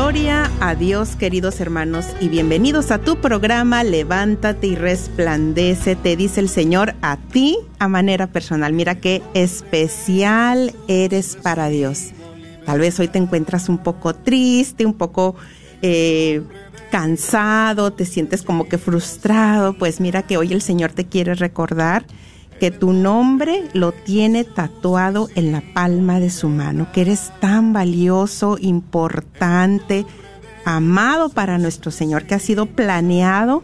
Gloria a Dios, queridos hermanos, y bienvenidos a tu programa Levántate y resplandece, te dice el Señor a ti a manera personal. Mira qué especial eres para Dios. Tal vez hoy te encuentras un poco triste, un poco eh, cansado, te sientes como que frustrado. Pues mira que hoy el Señor te quiere recordar que tu nombre lo tiene tatuado en la palma de su mano, que eres tan valioso, importante, amado para nuestro Señor, que ha sido planeado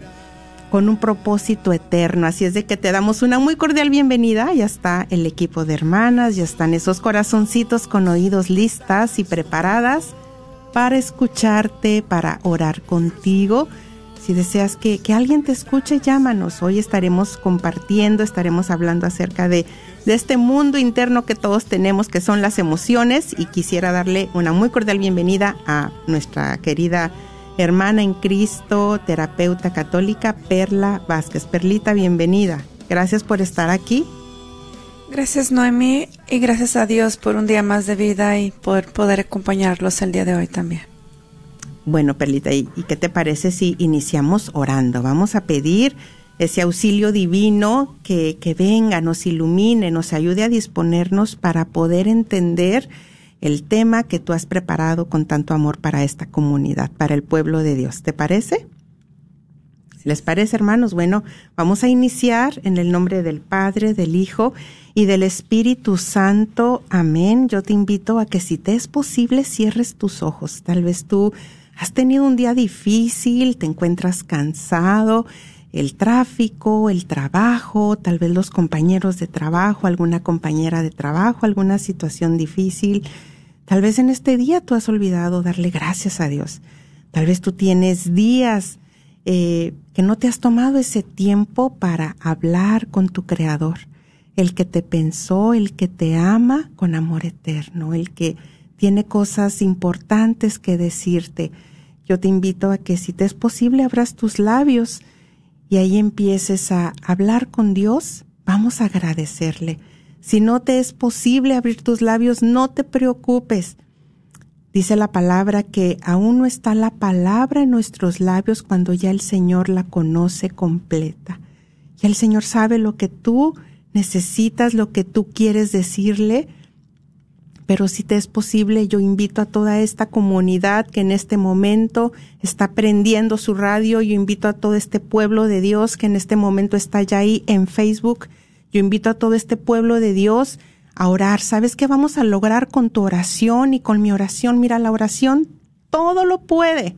con un propósito eterno. Así es de que te damos una muy cordial bienvenida. Ya está el equipo de hermanas, ya están esos corazoncitos con oídos listas y preparadas para escucharte, para orar contigo. Si deseas que, alguien te escuche, llámanos. Hoy estaremos compartiendo, estaremos hablando acerca de, de este mundo interno que todos tenemos, que son las emociones. Y quisiera darle una muy cordial bienvenida a nuestra querida hermana en Cristo, terapeuta católica, Perla Vázquez. Perlita, bienvenida. Gracias por estar aquí. Gracias Noemi y gracias a Dios por un día más de vida y por poder acompañarlos el día de hoy también. Bueno, Perlita, ¿y, qué te parece si iniciamos orando? Vamos a pedir ese auxilio divino que, que venga, nos ilumine, nos ayude a disponernos para poder entender el tema que tú has preparado con tanto amor para esta comunidad, para el pueblo de Dios. ¿Te parece? ¿Les parece, hermanos? Bueno, vamos a iniciar en el nombre del Padre, del Hijo y del Espíritu Santo. Amén. Yo te invito a que si te es posible cierres tus ojos. Tal vez tú has tenido un día difícil, te encuentras cansado, el tráfico, el trabajo, tal vez los compañeros de trabajo, alguna compañera de trabajo, alguna situación difícil. Tal vez en este día tú has olvidado darle gracias a Dios. Tal vez tú tienes días eh, que no te has tomado ese tiempo para hablar con tu Creador, el que te pensó, el que te ama con amor eterno, el que tiene cosas importantes que decirte. Yo te invito a que si te es posible abras tus labios y ahí empieces a hablar con Dios, vamos a agradecerle. Si no te es posible abrir tus labios, no te preocupes. Dice la palabra que aún no está la palabra en nuestros labios cuando ya el Señor la conoce completa. Ya el Señor sabe lo que tú necesitas, lo que tú quieres decirle pero si te es posible, yo invito a toda esta comunidad que en este momento está prendiendo su radio, yo invito a todo este pueblo de Dios que en este momento está ya ahí en Facebook, yo invito a todo este pueblo de Dios a orar. ¿Sabes qué vamos a lograr con tu oración y con mi oración? Mira, la oración todo lo puede.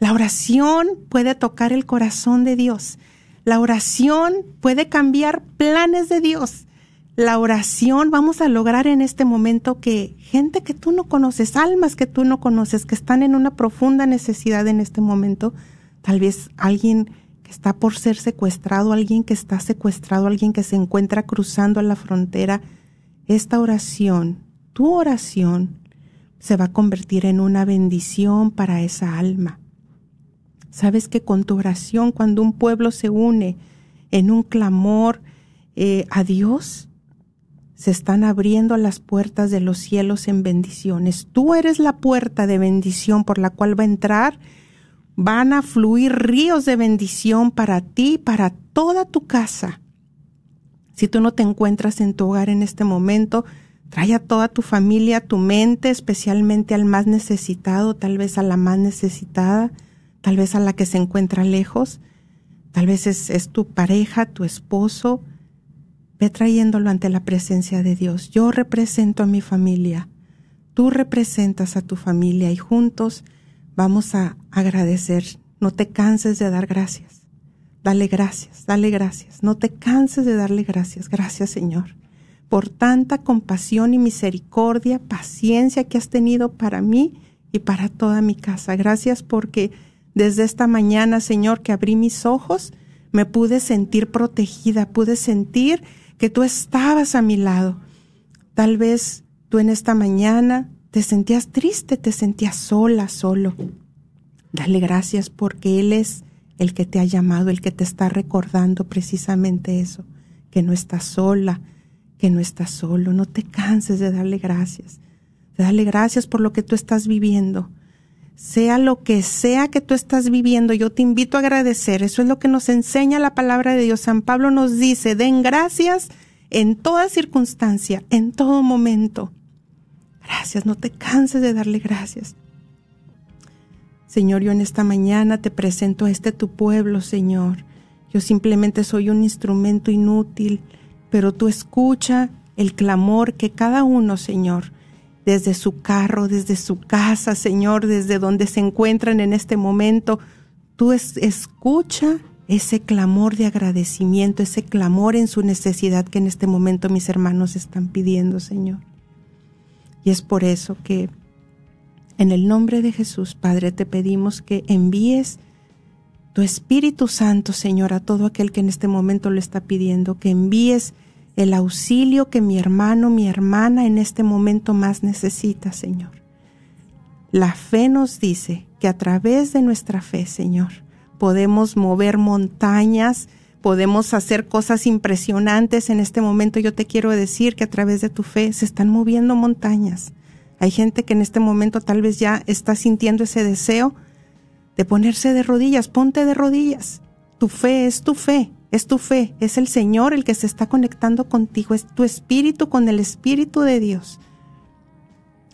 La oración puede tocar el corazón de Dios. La oración puede cambiar planes de Dios la oración, vamos a lograr en este momento que gente que tú no conoces, almas que tú no conoces, que están en una profunda necesidad en este momento, tal vez alguien que está por ser secuestrado, alguien que está secuestrado, alguien que se encuentra cruzando la frontera, esta oración, tu oración, se va a convertir en una bendición para esa alma. Sabes que con tu oración, cuando un pueblo se une en un clamor eh, a Dios, se están abriendo las puertas de los cielos en bendiciones. Tú eres la puerta de bendición por la cual va a entrar. Van a fluir ríos de bendición para ti, para toda tu casa. Si tú no te encuentras en tu hogar en este momento, Trae a toda tu familia, tu mente, especialmente al más necesitado, tal vez a la más necesitada, tal vez a la que se encuentra lejos, tal vez es, es tu pareja, tu esposo. Ve trayéndolo ante la presencia de Dios. Yo represento a mi familia, tú representas a tu familia y juntos vamos a agradecer. No te canses de dar gracias. Dale gracias, dale gracias. No te canses de darle gracias. Gracias Señor por tanta compasión y misericordia, paciencia que has tenido para mí y para toda mi casa. Gracias porque desde esta mañana, Señor, que abrí mis ojos, me pude sentir protegida, pude sentir que tú estabas a mi lado. Tal vez tú en esta mañana te sentías triste, te sentías sola, solo. Dale gracias porque Él es el que te ha llamado, el que te está recordando precisamente eso, que no estás sola, que no estás solo, no te canses de darle gracias, de darle gracias por lo que tú estás viviendo. Sea lo que sea que tú estás viviendo, yo te invito a agradecer. Eso es lo que nos enseña la palabra de Dios. San Pablo nos dice, den gracias en toda circunstancia, en todo momento. Gracias, no te canses de darle gracias. Señor, yo en esta mañana te presento a este tu pueblo, Señor. Yo simplemente soy un instrumento inútil pero tú escucha el clamor que cada uno, Señor, desde su carro, desde su casa, Señor, desde donde se encuentran en este momento, tú escucha ese clamor de agradecimiento, ese clamor en su necesidad que en este momento mis hermanos están pidiendo, Señor. Y es por eso que en el nombre de Jesús, Padre, te pedimos que envíes tu Espíritu Santo, Señor, a todo aquel que en este momento lo está pidiendo, que envíes el auxilio que mi hermano, mi hermana en este momento más necesita, Señor. La fe nos dice que a través de nuestra fe, Señor, podemos mover montañas, podemos hacer cosas impresionantes. En este momento yo te quiero decir que a través de tu fe se están moviendo montañas. Hay gente que en este momento tal vez ya está sintiendo ese deseo de ponerse de rodillas. Ponte de rodillas. Tu fe es tu fe. Es tu fe, es el Señor el que se está conectando contigo, es tu espíritu con el Espíritu de Dios.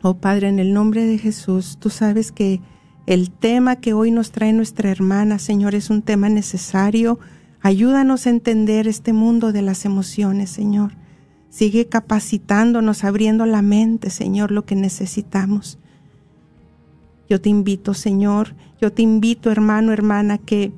Oh Padre, en el nombre de Jesús, tú sabes que el tema que hoy nos trae nuestra hermana, Señor, es un tema necesario. Ayúdanos a entender este mundo de las emociones, Señor. Sigue capacitándonos, abriendo la mente, Señor, lo que necesitamos. Yo te invito, Señor, yo te invito, hermano, hermana, que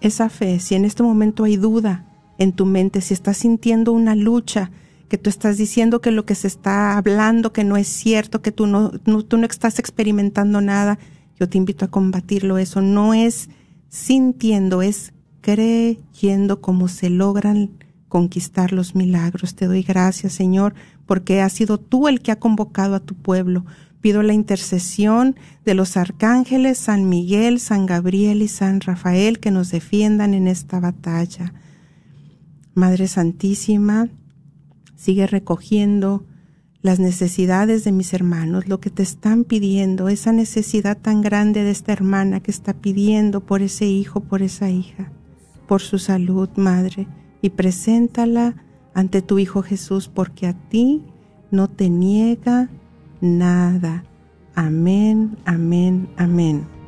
esa fe, si en este momento hay duda en tu mente, si estás sintiendo una lucha, que tú estás diciendo que lo que se está hablando, que no es cierto, que tú no, tú no estás experimentando nada, yo te invito a combatirlo. Eso no es sintiendo, es creyendo cómo se logran conquistar los milagros. Te doy gracias, Señor, porque has sido tú el que ha convocado a tu pueblo. Pido la intercesión de los arcángeles San Miguel, San Gabriel y San Rafael que nos defiendan en esta batalla. Madre Santísima, sigue recogiendo las necesidades de mis hermanos, lo que te están pidiendo, esa necesidad tan grande de esta hermana que está pidiendo por ese hijo, por esa hija, por su salud, Madre, y preséntala ante tu Hijo Jesús, porque a ti no te niega nada. Amén, amén, amén.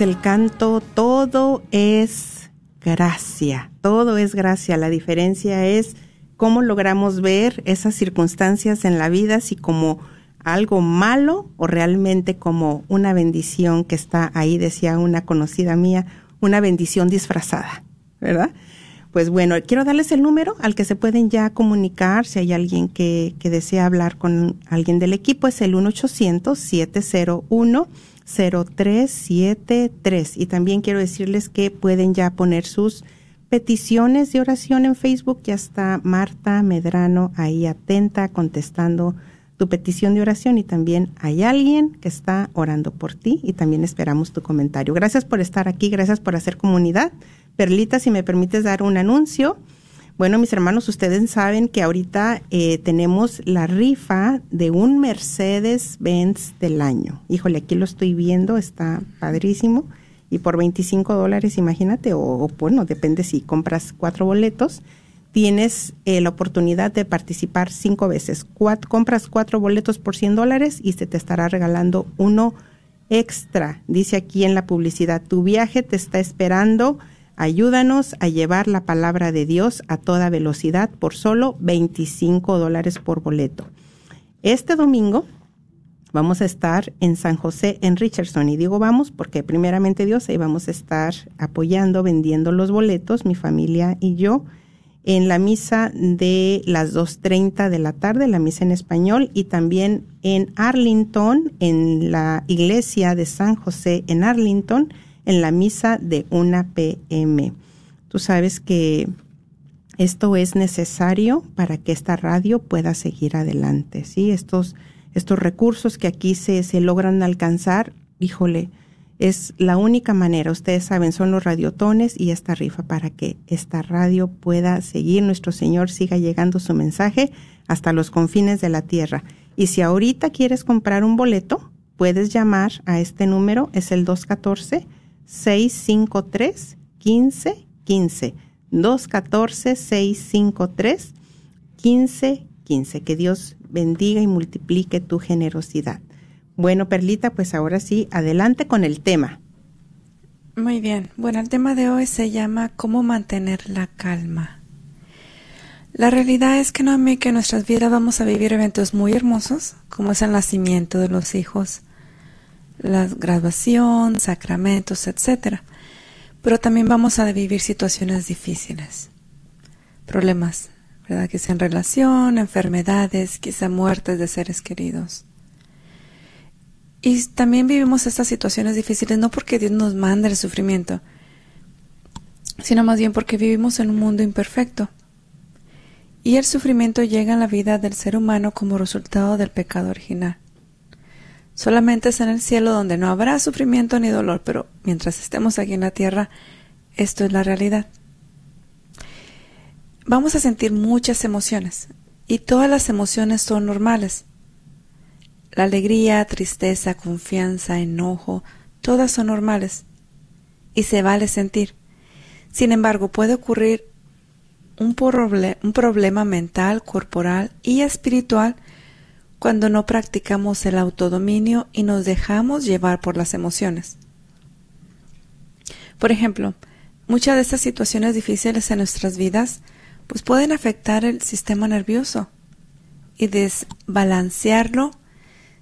El canto, todo es gracia, todo es gracia. La diferencia es cómo logramos ver esas circunstancias en la vida, si como algo malo o realmente como una bendición que está ahí, decía una conocida mía, una bendición disfrazada, ¿verdad? Pues bueno, quiero darles el número al que se pueden ya comunicar si hay alguien que, que desea hablar con alguien del equipo. Es el 1-800-701-0373. Y también quiero decirles que pueden ya poner sus peticiones de oración en Facebook. Ya está Marta Medrano ahí atenta, contestando tu petición de oración y también hay alguien que está orando por ti y también esperamos tu comentario. Gracias por estar aquí, gracias por hacer comunidad. Perlita, si me permites dar un anuncio. Bueno, mis hermanos, ustedes saben que ahorita eh, tenemos la rifa de un Mercedes-Benz del año. Híjole, aquí lo estoy viendo, está padrísimo. Y por 25 dólares, imagínate, o, bueno, depende si compras cuatro boletos, tienes eh, la oportunidad de participar cinco veces. compras cuatro boletos por 100 dólares y se te estará regalando uno extra. Dice aquí en la publicidad, tu viaje te está esperando Ayúdanos a llevar la palabra de Dios a toda velocidad por solo 25 dólares por boleto. Este domingo vamos a estar en San José, en Richardson. Y digo vamos porque primeramente Dios, ahí vamos a estar apoyando, vendiendo los boletos, mi familia y yo, en la misa de las 2.30 de la tarde, la misa en español, y también en Arlington, en la iglesia de San José en Arlington, en la misa de una PM. Tú sabes que esto es necesario para que esta radio pueda seguir adelante, ¿sí? Estos, estos recursos que aquí se, se logran alcanzar, híjole, es la única manera, ustedes saben, son los radiotones y esta rifa para que esta radio pueda seguir, nuestro Señor siga llegando su mensaje hasta los confines de la tierra. Y si ahorita quieres comprar un boleto, puedes llamar a este número, es el 214 653 1515 214 653 1515 Que Dios bendiga y multiplique tu generosidad. Bueno, Perlita, pues ahora sí, adelante con el tema. Muy bien. Bueno, el tema de hoy se llama ¿Cómo mantener la calma? La realidad es que no que en nuestras vidas vamos a vivir eventos muy hermosos, como es el nacimiento de los hijos, la graduación, sacramentos, etc. Pero también vamos a vivir situaciones difíciles, problemas, ¿verdad? Que sean relación, enfermedades, quizá muertes de seres queridos. Y también vivimos estas situaciones difíciles no porque Dios nos mande el sufrimiento, sino más bien porque vivimos en un mundo imperfecto. Y el sufrimiento llega a la vida del ser humano como resultado del pecado original. Solamente es en el cielo donde no habrá sufrimiento ni dolor, pero mientras estemos aquí en la tierra, esto es la realidad. Vamos a sentir muchas emociones y todas las emociones son normales. La alegría, tristeza, confianza, enojo, todas son normales y se vale sentir. Sin embargo, puede ocurrir un, un problema mental, corporal y espiritual cuando no practicamos el autodominio y nos dejamos llevar por las emociones. Por ejemplo, muchas de estas situaciones difíciles en nuestras vidas pues pueden afectar el sistema nervioso y desbalancearlo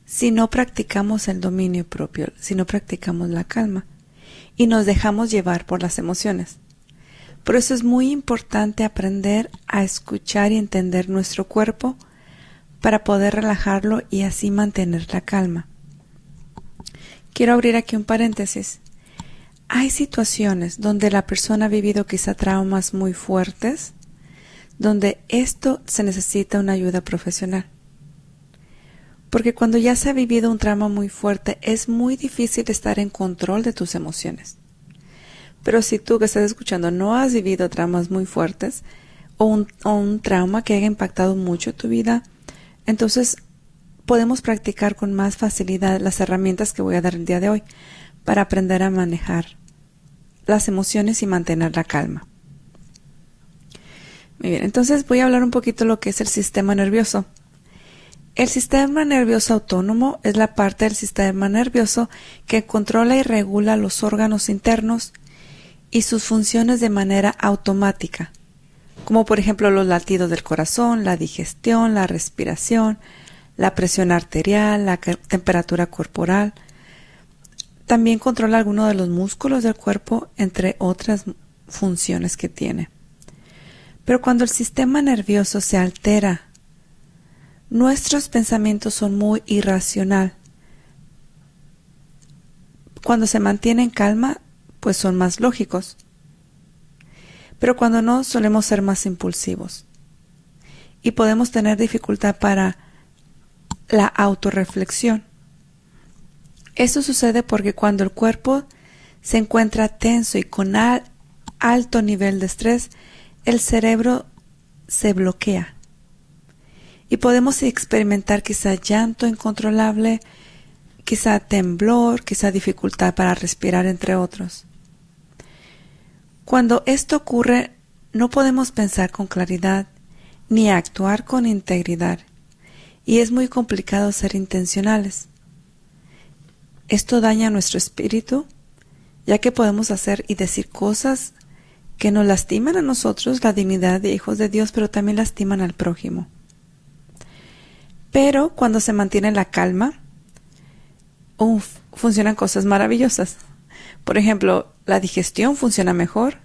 si no practicamos el dominio propio, si no practicamos la calma y nos dejamos llevar por las emociones. Por eso es muy importante aprender a escuchar y entender nuestro cuerpo para poder relajarlo y así mantener la calma. Quiero abrir aquí un paréntesis. Hay situaciones donde la persona ha vivido quizá traumas muy fuertes, donde esto se necesita una ayuda profesional. Porque cuando ya se ha vivido un trauma muy fuerte es muy difícil estar en control de tus emociones. Pero si tú que estás escuchando no has vivido traumas muy fuertes o un, o un trauma que haya impactado mucho tu vida, entonces, podemos practicar con más facilidad las herramientas que voy a dar el día de hoy para aprender a manejar las emociones y mantener la calma. Muy bien, entonces voy a hablar un poquito de lo que es el sistema nervioso. El sistema nervioso autónomo es la parte del sistema nervioso que controla y regula los órganos internos y sus funciones de manera automática, como por ejemplo los latidos del corazón, la digestión, la respiración, la presión arterial, la temperatura corporal. También controla algunos de los músculos del cuerpo, entre otras funciones que tiene. Pero cuando el sistema nervioso se altera, nuestros pensamientos son muy irracional. Cuando se mantiene en calma, pues son más lógicos. Pero cuando no, solemos ser más impulsivos. Y podemos tener dificultad para la autorreflexión. Eso sucede porque cuando el cuerpo se encuentra tenso y con alto nivel de estrés, el cerebro se bloquea. Y podemos experimentar quizá llanto incontrolable, quizá temblor, quizá dificultad para respirar, entre otros. Cuando esto ocurre, no podemos pensar con claridad ni actuar con integridad, y es muy complicado ser intencionales. Esto daña nuestro espíritu, ya que podemos hacer y decir cosas que nos lastiman a nosotros, la dignidad de hijos de Dios, pero también lastiman al prójimo. Pero cuando se mantiene la calma, funcionan cosas maravillosas. Por ejemplo, la digestión funciona mejor,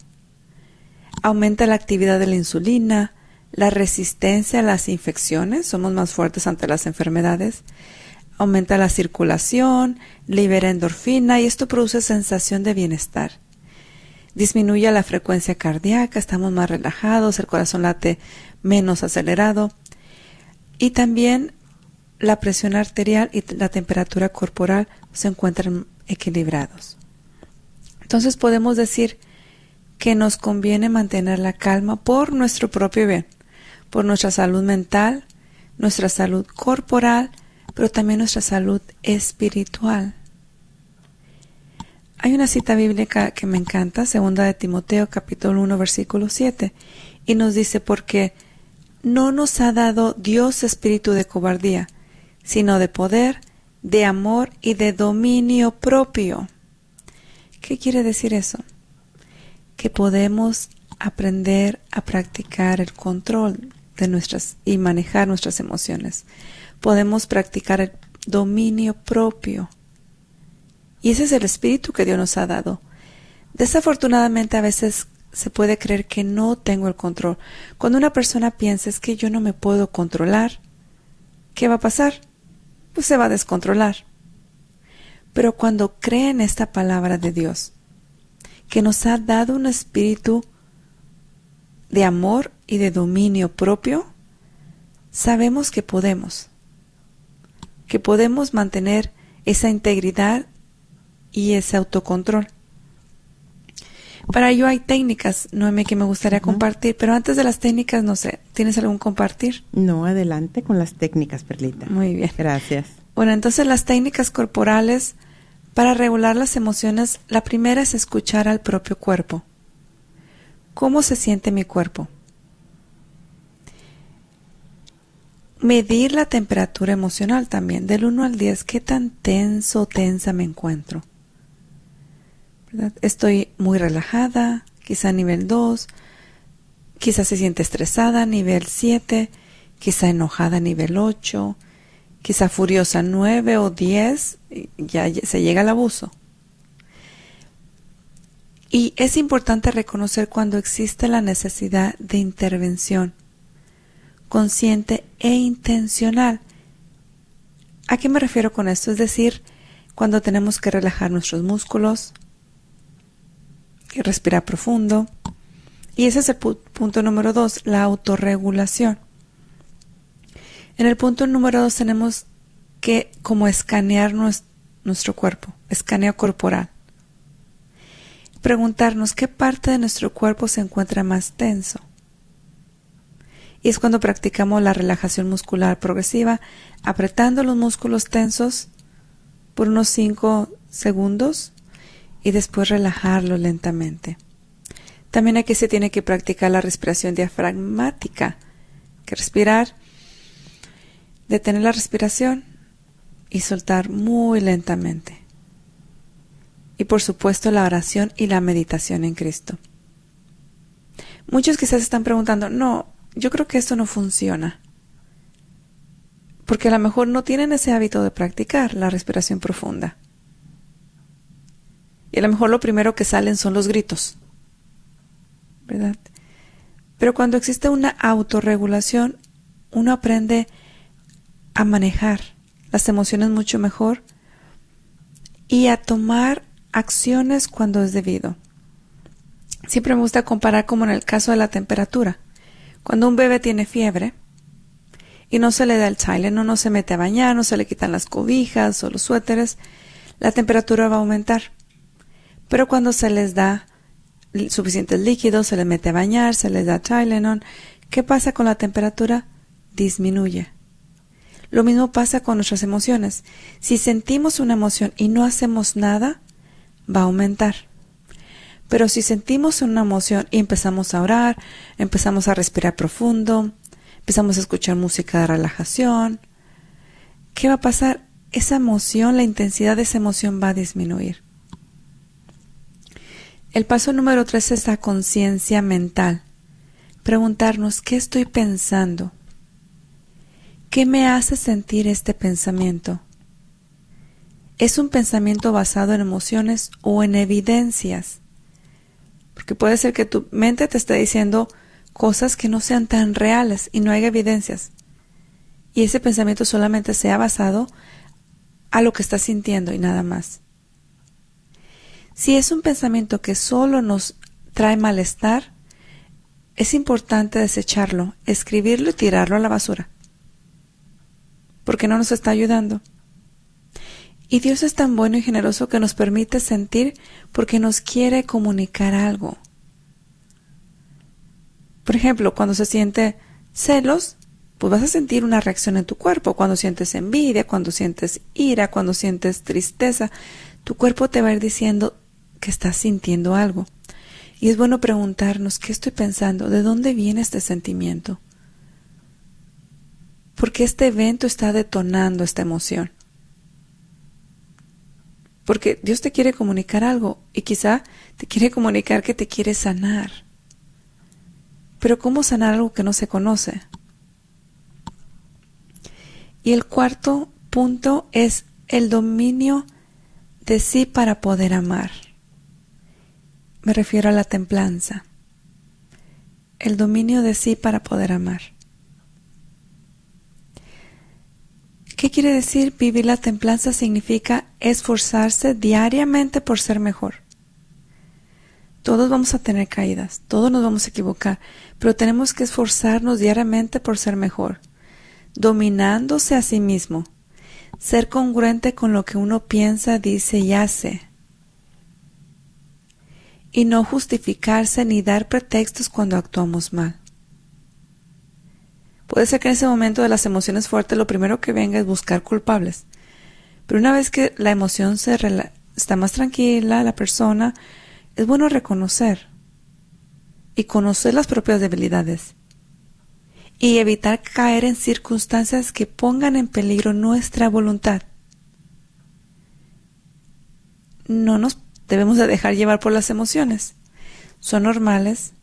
aumenta la actividad de la insulina, la resistencia a las infecciones, somos más fuertes ante las enfermedades, aumenta la circulación, libera endorfina y esto produce sensación de bienestar. Disminuye la frecuencia cardíaca, estamos más relajados, el corazón late menos acelerado y también la presión arterial y la temperatura corporal se encuentran equilibrados. Entonces podemos decir que nos conviene mantener la calma por nuestro propio bien, por nuestra salud mental, nuestra salud corporal, pero también nuestra salud espiritual. Hay una cita bíblica que me encanta, segunda de Timoteo capítulo 1 versículo 7, y nos dice porque no nos ha dado Dios espíritu de cobardía, sino de poder, de amor y de dominio propio. ¿Qué quiere decir eso? Que podemos aprender a practicar el control de nuestras y manejar nuestras emociones. Podemos practicar el dominio propio. Y ese es el espíritu que Dios nos ha dado. Desafortunadamente a veces se puede creer que no tengo el control. Cuando una persona piensa es que yo no me puedo controlar, ¿qué va a pasar? Pues se va a descontrolar. Pero cuando cree en esta palabra de Dios, que nos ha dado un espíritu de amor y de dominio propio, sabemos que podemos, que podemos mantener esa integridad y ese autocontrol. Para ello hay técnicas, Noemi, que me gustaría compartir, pero antes de las técnicas, no sé, ¿tienes algún compartir? No, adelante con las técnicas, Perlita. Muy bien. Gracias. Bueno, entonces las técnicas corporales para regular las emociones, la primera es escuchar al propio cuerpo. ¿Cómo se siente mi cuerpo? Medir la temperatura emocional también, del 1 al 10, qué tan tenso o tensa me encuentro. Estoy muy relajada, quizá nivel 2, quizá se siente estresada, nivel 7, quizá enojada, nivel 8, quizá furiosa, 9 o 10, ya se llega al abuso. Y es importante reconocer cuando existe la necesidad de intervención consciente e intencional. ¿A qué me refiero con esto? Es decir, cuando tenemos que relajar nuestros músculos, respirar profundo. Y ese es el punto número dos, la autorregulación. En el punto número dos tenemos que como escanear nuestro cuerpo, escaneo corporal preguntarnos qué parte de nuestro cuerpo se encuentra más tenso. Y es cuando practicamos la relajación muscular progresiva, apretando los músculos tensos por unos 5 segundos y después relajarlo lentamente. También aquí se tiene que practicar la respiración diafragmática, que respirar Detener la respiración y soltar muy lentamente. Y por supuesto la oración y la meditación en Cristo. Muchos quizás están preguntando, no, yo creo que esto no funciona. Porque a lo mejor no tienen ese hábito de practicar la respiración profunda. Y a lo mejor lo primero que salen son los gritos. ¿Verdad? Pero cuando existe una autorregulación, uno aprende a manejar las emociones mucho mejor y a tomar acciones cuando es debido. Siempre me gusta comparar como en el caso de la temperatura. Cuando un bebé tiene fiebre y no se le da el Tylenol, no se mete a bañar, no se le quitan las cobijas o los suéteres, la temperatura va a aumentar. Pero cuando se les da suficientes líquidos, se les mete a bañar, se les da Tylenol, ¿qué pasa con la temperatura? Disminuye. Lo mismo pasa con nuestras emociones. Si sentimos una emoción y no hacemos nada, va a aumentar. Pero si sentimos una emoción y empezamos a orar, empezamos a respirar profundo, empezamos a escuchar música de relajación, ¿qué va a pasar? Esa emoción, la intensidad de esa emoción va a disminuir. El paso número tres es la conciencia mental. Preguntarnos, ¿qué estoy pensando? ¿Qué me hace sentir este pensamiento? ¿Es un pensamiento basado en emociones o en evidencias? Porque puede ser que tu mente te esté diciendo cosas que no sean tan reales y no hay evidencias. Y ese pensamiento solamente sea basado a lo que estás sintiendo y nada más. Si es un pensamiento que solo nos trae malestar, es importante desecharlo, escribirlo y tirarlo a la basura. Porque no nos está ayudando. Y Dios es tan bueno y generoso que nos permite sentir porque nos quiere comunicar algo. Por ejemplo, cuando se siente celos, pues vas a sentir una reacción en tu cuerpo. Cuando sientes envidia, cuando sientes ira, cuando sientes tristeza, tu cuerpo te va a ir diciendo que estás sintiendo algo. Y es bueno preguntarnos, ¿qué estoy pensando? ¿De dónde viene este sentimiento? Porque este evento está detonando esta emoción. Porque Dios te quiere comunicar algo y quizá te quiere comunicar que te quiere sanar. Pero ¿cómo sanar algo que no se conoce? Y el cuarto punto es el dominio de sí para poder amar. Me refiero a la templanza. El dominio de sí para poder amar. ¿Qué quiere decir vivir la templanza? Significa esforzarse diariamente por ser mejor. Todos vamos a tener caídas, todos nos vamos a equivocar, pero tenemos que esforzarnos diariamente por ser mejor, dominándose a sí mismo, ser congruente con lo que uno piensa, dice y hace, y no justificarse ni dar pretextos cuando actuamos mal. Puede ser que en ese momento de las emociones fuertes lo primero que venga es buscar culpables. Pero una vez que la emoción se está más tranquila, la persona, es bueno reconocer y conocer las propias debilidades y evitar caer en circunstancias que pongan en peligro nuestra voluntad. No nos debemos de dejar llevar por las emociones. Son normales,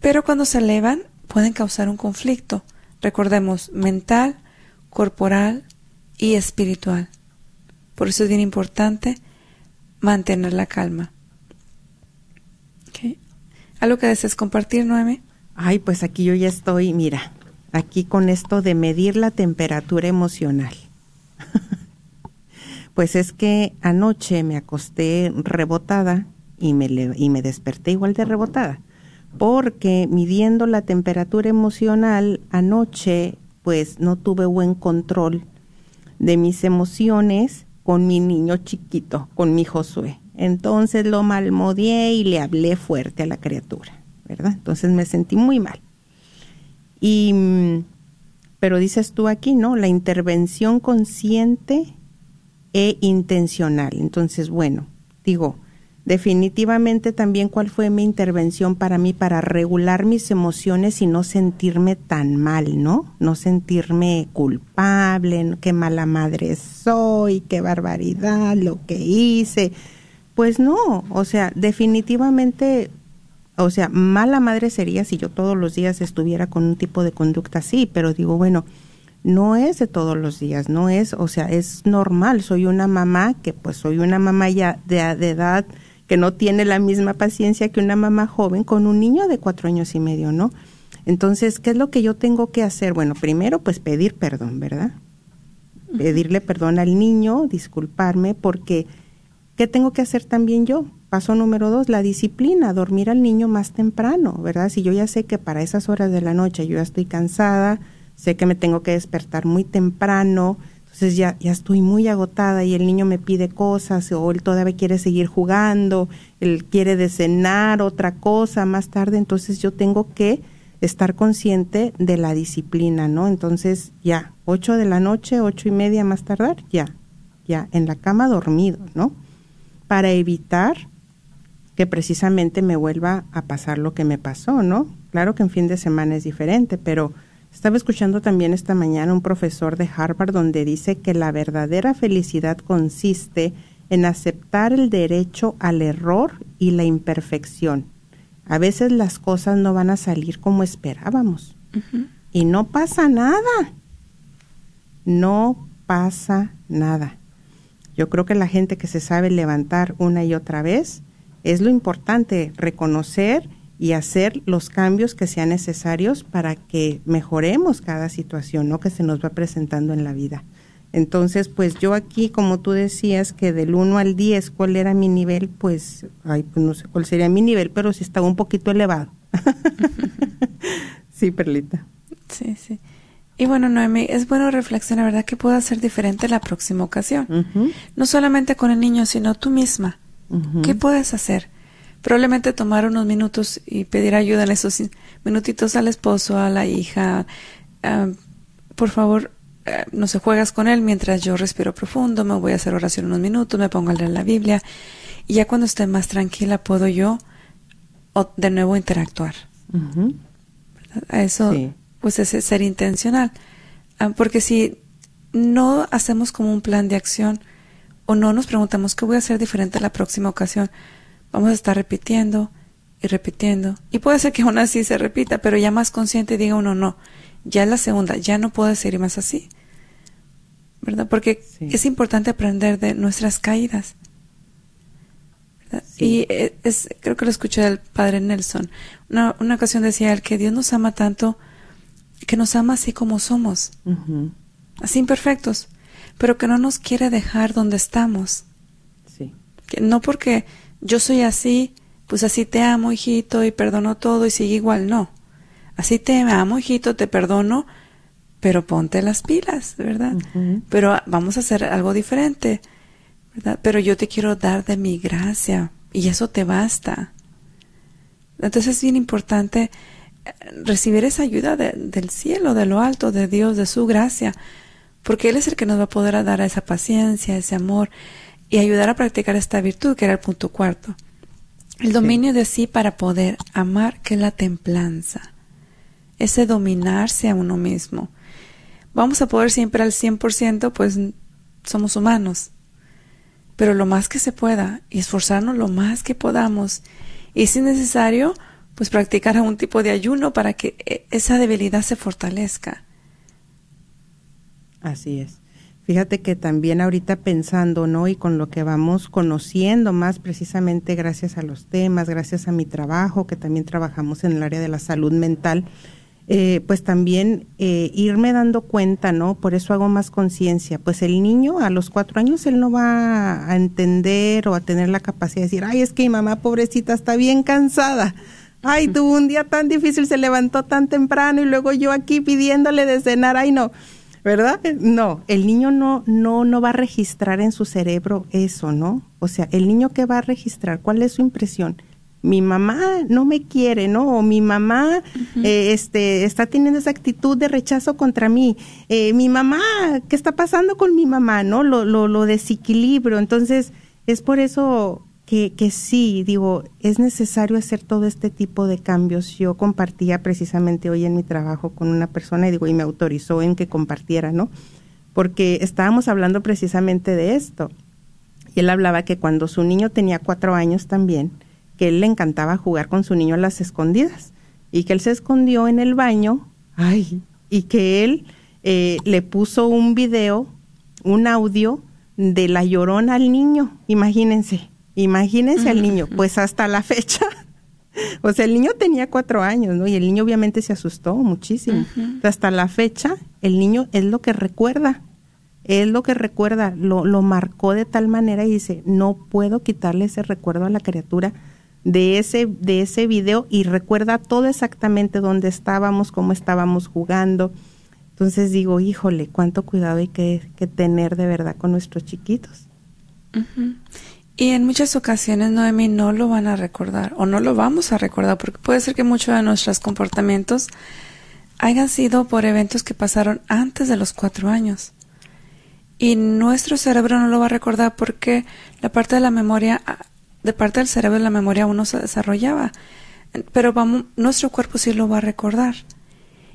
pero cuando se elevan pueden causar un conflicto, recordemos, mental, corporal y espiritual. Por eso es bien importante mantener la calma. ¿Algo que desees compartir, Noemi? Ay, pues aquí yo ya estoy, mira, aquí con esto de medir la temperatura emocional. pues es que anoche me acosté rebotada y me, y me desperté igual de rebotada porque midiendo la temperatura emocional anoche, pues no tuve buen control de mis emociones con mi niño chiquito, con mi Josué. Entonces lo malmodié y le hablé fuerte a la criatura, ¿verdad? Entonces me sentí muy mal. Y, mm, pero dices tú aquí, ¿no? La intervención consciente e intencional. Entonces, bueno, digo, definitivamente también cuál fue mi intervención para mí para regular mis emociones y no sentirme tan mal, ¿no? No sentirme culpable, qué mala madre soy, qué barbaridad lo que hice. Pues no, o sea, definitivamente, o sea, mala madre sería si yo todos los días estuviera con un tipo de conducta así, pero digo, bueno, no es de todos los días, no es, o sea, es normal, soy una mamá que pues soy una mamá ya de, de edad que no tiene la misma paciencia que una mamá joven con un niño de cuatro años y medio, ¿no? Entonces, ¿qué es lo que yo tengo que hacer? Bueno, primero, pues pedir perdón, ¿verdad? Pedirle perdón al niño, disculparme, porque ¿qué tengo que hacer también yo? Paso número dos, la disciplina, dormir al niño más temprano, ¿verdad? Si yo ya sé que para esas horas de la noche yo ya estoy cansada, sé que me tengo que despertar muy temprano, entonces ya, ya estoy muy agotada y el niño me pide cosas o él todavía quiere seguir jugando, él quiere de cenar otra cosa más tarde, entonces yo tengo que estar consciente de la disciplina, ¿no? Entonces ya, ocho de la noche, ocho y media más tardar, ya, ya, en la cama dormido, ¿no? Para evitar que precisamente me vuelva a pasar lo que me pasó, ¿no? Claro que en fin de semana es diferente, pero estaba escuchando también esta mañana un profesor de Harvard donde dice que la verdadera felicidad consiste en aceptar el derecho al error y la imperfección. A veces las cosas no van a salir como esperábamos. Y no pasa nada. No pasa nada. Yo creo que la gente que se sabe levantar una y otra vez es lo importante, reconocer y hacer los cambios que sean necesarios para que mejoremos cada situación ¿no? que se nos va presentando en la vida. Entonces, pues yo aquí, como tú decías, que del 1 al 10, ¿cuál era mi nivel? Pues, ay, pues no sé cuál sería mi nivel, pero sí estaba un poquito elevado. sí, Perlita. Sí, sí. Y bueno, Noemi, es bueno reflexionar, ¿verdad? ¿Qué puedo hacer diferente la próxima ocasión? No solamente con el niño, sino tú misma. ¿Qué puedes hacer? Probablemente tomar unos minutos y pedir ayuda en esos minutitos al esposo, a la hija. Ah, por favor, eh, no se juegas con él mientras yo respiro profundo, me voy a hacer oración unos minutos, me pongo a leer la Biblia y ya cuando esté más tranquila puedo yo de nuevo interactuar. A eso, pues es ser intencional. Ah, porque si no hacemos como un plan de acción o no nos preguntamos qué voy a hacer diferente la próxima ocasión, vamos a estar repitiendo y repitiendo. Y puede ser que aún así se repita, pero ya más consciente diga uno, no, ya es la segunda, ya no puedo seguir más así. ¿Verdad? Porque es importante aprender de nuestras caídas. Y e, es, creo que lo escuché del padre Nelson. Una, una ocasión decía él que Dios nos ama tanto, que nos ama así como somos, así imperfectos, pero que no nos quiere dejar donde estamos. Sí. Que no porque yo soy así, pues así te amo, hijito, y perdono todo y sigue igual. No. Así te amo, hijito, te perdono, pero ponte las pilas, ¿verdad? Pero vamos a hacer algo diferente, ¿verdad? Pero yo te quiero dar de mi gracia y eso te basta. Entonces es bien importante eh, recibir esa ayuda del cielo, de lo alto, de Dios, de su gracia, porque Él es el que nos va a poder dar esa paciencia, ese amor, y ayudar a practicar esta virtud, que era el punto cuarto. El dominio de sí para poder amar, que es la templanza. Ese dominarse a uno mismo. Vamos a poder siempre al 100%, pues somos humanos. Pero lo más que se pueda y esforzarnos lo más que podamos. Y si es necesario, pues practicar algún tipo de ayuno para que e, esa debilidad se fortalezca. Así es. Fíjate que también ahorita pensando, ¿no? Y con lo que vamos conociendo más precisamente gracias a los temas, gracias a mi trabajo, que también trabajamos en el área de la salud mental, eh, pues también eh, irme dando cuenta, ¿no? Por eso hago más conciencia. Pues el niño a los cuatro años él no va a entender o a tener la capacidad de decir, ay, es que mi mamá pobrecita está bien cansada. Ay, tuvo un día tan difícil, se levantó tan temprano y luego yo aquí pidiéndole de cenar, ay no ¿verdad? No, el niño no, no, no va a registrar en su cerebro eso, ¿no? O sea, el niño que va a registrar, ¿cuál es su impresión? Mi mamá no me quiere, ¿no? O mi mamá eh, este, está teniendo esa actitud de rechazo contra mí. Eh, mi mamá, ¿qué está pasando con mi mamá? ¿No? Lo, lo, lo desequilibrio. Entonces, es por eso que, que sí, digo, es necesario hacer todo este tipo de cambios. Yo compartía precisamente hoy en mi trabajo con una persona y digo, y me autorizó en que compartiera, ¿no? Porque estábamos hablando precisamente de esto. Y él hablaba que cuando su niño tenía cuatro años también, que él le encantaba jugar con su niño a las escondidas y que él se escondió en el baño, ay, y que él eh, le puso un video, un audio de la llorona al niño, imagínense, imagínense al niño, pues hasta la fecha. O sea, el niño tenía cuatro años, ¿no? Y el niño obviamente se asustó muchísimo. Hasta la fecha, el niño es lo que recuerda, es lo que recuerda, lo, lo marcó de tal manera y dice, no puedo quitarle ese recuerdo a la criatura de ese, de ese video y recuerda todo exactamente dónde estábamos, cómo estábamos jugando. Entonces digo, híjole, cuánto cuidado hay que, tener de verdad con nuestros chiquitos. Y en muchas ocasiones, Noemi, no lo van a recordar o no lo vamos a recordar porque puede ser que muchos de nuestros comportamientos hayan sido por eventos que pasaron antes de los cuatro años. Y nuestro cerebro no lo va a recordar porque la parte de la memoria de parte del cerebro la memoria aún no se desarrollaba, pero vamos, nuestro cuerpo sí lo va a recordar.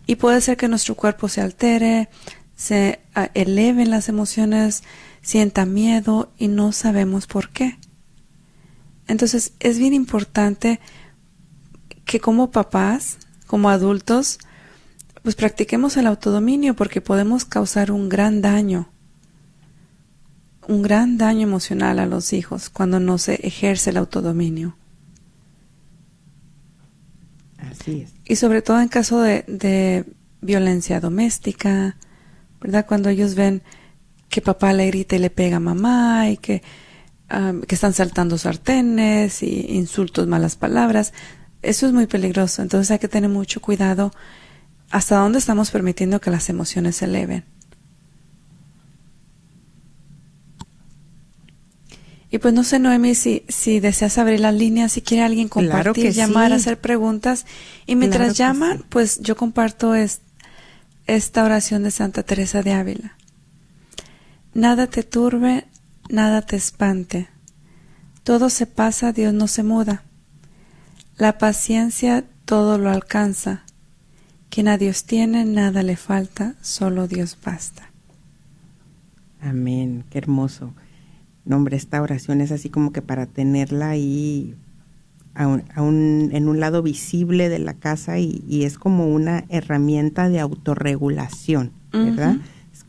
Y puede ser que nuestro cuerpo se altere, se ah, eleven las emociones, sienta miedo y no sabemos por qué. Entonces es bien importante que como papás, como adultos, pues practiquemos el autodominio porque podemos causar un gran daño un gran daño emocional a los hijos cuando no se ejerce el autodominio. Así es. Y sobre todo en caso de, violencia doméstica, ¿verdad? Cuando ellos ven que papá le grita y le pega a mamá y que, que están saltando sartenes y insultos, malas palabras, eso es muy peligroso. Entonces hay que tener mucho cuidado hasta dónde estamos permitiendo que las emociones se eleven. Y pues no sé, Noemi, si, si deseas abrir las líneas, si quiere alguien compartir, llamar, hacer preguntas. Y mientras llaman, pues yo comparto esta oración de Santa Teresa de Ávila. Nada te turbe, nada te espante. Todo se pasa, Dios no se muda. La paciencia todo lo alcanza. Quien a Dios tiene, nada le falta, solo Dios basta. Amén, qué hermoso. No, hombre, esta oración es así como que para tenerla ahí en un lado visible de la casa y, es como una herramienta de autorregulación, ¿verdad?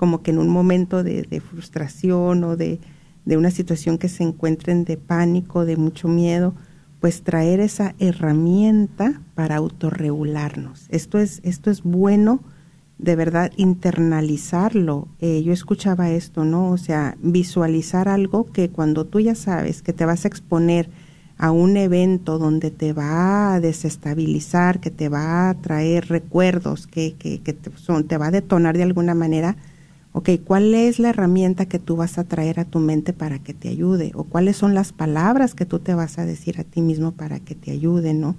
Como que en un momento de, frustración o de, de, una situación que se encuentren de pánico, de mucho miedo, pues traer esa herramienta para autorregularnos. Esto es, esto es bueno de verdad internalizarlo. Eh, yo escuchaba esto, ¿no? O sea, visualizar algo que cuando tú ya sabes que te vas a exponer a un evento donde te va a desestabilizar, que te va a traer recuerdos, que, que, que te, son, te va a detonar de alguna manera, ok, ¿cuál es la herramienta que tú vas a traer a tu mente para que te ayude? ¿O cuáles son las palabras que tú te vas a decir a ti mismo para que te ayuden, ¿no?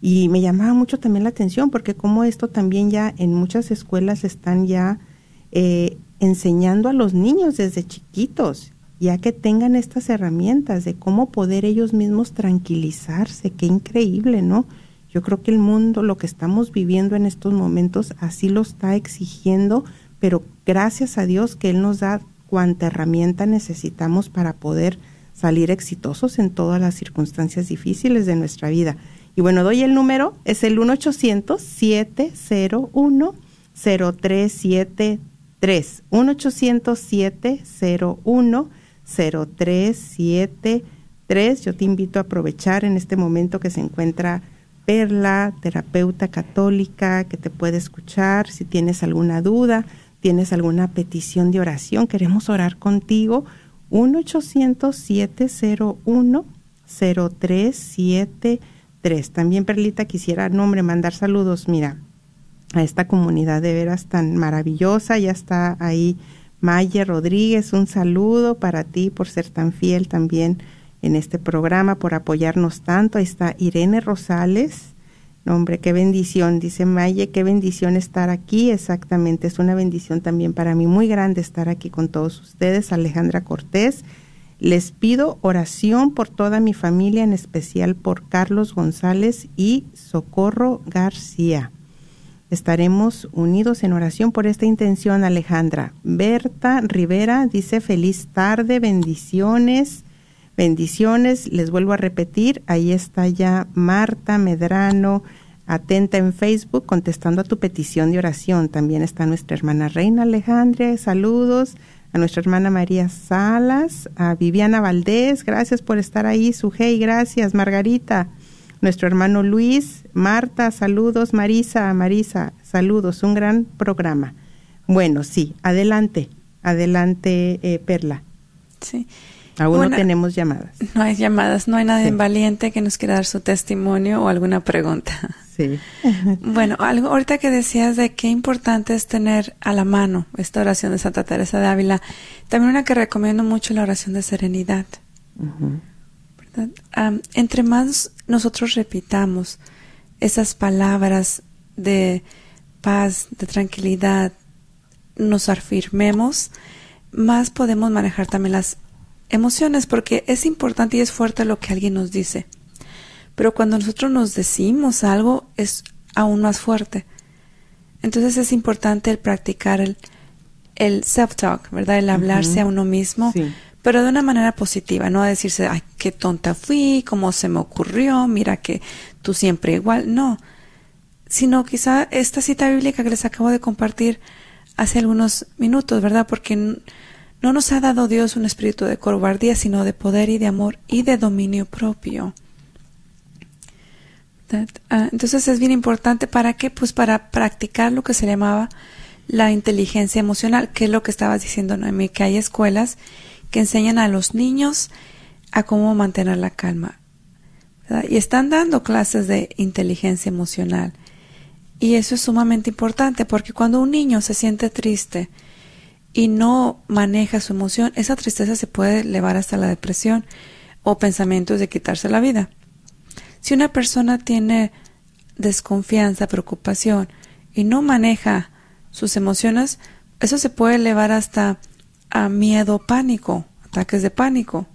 Y me llamaba mucho también la atención porque como esto también ya en muchas escuelas están ya eh, enseñando a los niños desde chiquitos, ya que tengan estas herramientas de cómo poder ellos mismos tranquilizarse. Qué increíble, ¿no? Yo creo que el mundo, lo que estamos viviendo en estos momentos, así lo está exigiendo, pero gracias a Dios que Él nos da cuanta herramienta necesitamos para poder salir exitosos en todas las circunstancias difíciles de nuestra vida. Y bueno, doy el número, es el 1-800-701-0373. 1-800-701-0373. Yo te invito a aprovechar en este momento que se encuentra Perla, terapeuta católica, que te puede escuchar. Si tienes alguna duda, tienes alguna petición de oración, queremos orar contigo. 1-800-701-0373 también, Perlita, quisiera, nombre, mandar saludos, mira, a esta comunidad de veras tan maravillosa. Ya está ahí Maya Rodríguez, un saludo para ti por ser tan fiel también en este programa, por apoyarnos tanto. Ahí está Irene Rosales. Nombre qué bendición, dice Maya, qué bendición estar aquí. Exactamente, es una bendición también para mí muy grande estar aquí con todos ustedes. Alejandra Cortés, Les pido oración por toda mi familia, en especial por Carlos González y Socorro García. Estaremos unidos en oración por esta intención, Alejandra. Berta Rivera dice feliz tarde, bendiciones, bendiciones. Les vuelvo a repetir, ahí está ya Marta Medrano, atenta en Facebook, contestando a tu petición de oración. También está nuestra hermana Reina Alejandra, saludos a nuestra hermana María Salas, a Viviana Valdés, gracias por estar ahí, Sujei, gracias, Margarita, nuestro hermano Luis, Marta, saludos, Marisa, Marisa, saludos, un gran programa. Bueno, sí, adelante, adelante, eh, Perla. Sí. Aún no tenemos llamadas. No hay llamadas, no hay nadie valiente que nos quiera dar su testimonio o alguna pregunta. Sí. bueno, algo ahorita que decías de qué importante es tener a la mano esta oración de Santa Teresa de Ávila, también una que recomiendo mucho la oración de serenidad. entre más nosotros repitamos esas palabras de paz, de tranquilidad, nos afirmemos, más podemos manejar también las emociones, porque es importante y es fuerte lo que alguien nos dice. Pero cuando nosotros nos decimos algo es aún más fuerte. Entonces es importante el practicar el, el self-talk, ¿verdad? El hablarse a uno mismo, pero de una manera positiva, no a decirse, ay, qué tonta fui, cómo se me ocurrió, mira que tú siempre igual, no. Sino quizá esta cita bíblica que les acabo de compartir hace algunos minutos, ¿verdad? Porque no nos ha dado Dios un espíritu de cobardía, sino de poder y de amor y de dominio propio. Ah, entonces es bien importante para qué? Pues para practicar lo que se llamaba la inteligencia emocional, que es lo que estabas diciendo, Noemi, que hay escuelas que enseñan a los niños a cómo mantener la calma. Y están dando clases de inteligencia emocional. Y eso es sumamente importante porque cuando un niño se siente triste y no maneja su emoción, esa tristeza se puede elevar hasta la depresión o pensamientos de quitarse la vida. Si una persona tiene desconfianza, preocupación y no maneja sus emociones, eso se puede elevar hasta a miedo, pánico, ataques de pánico,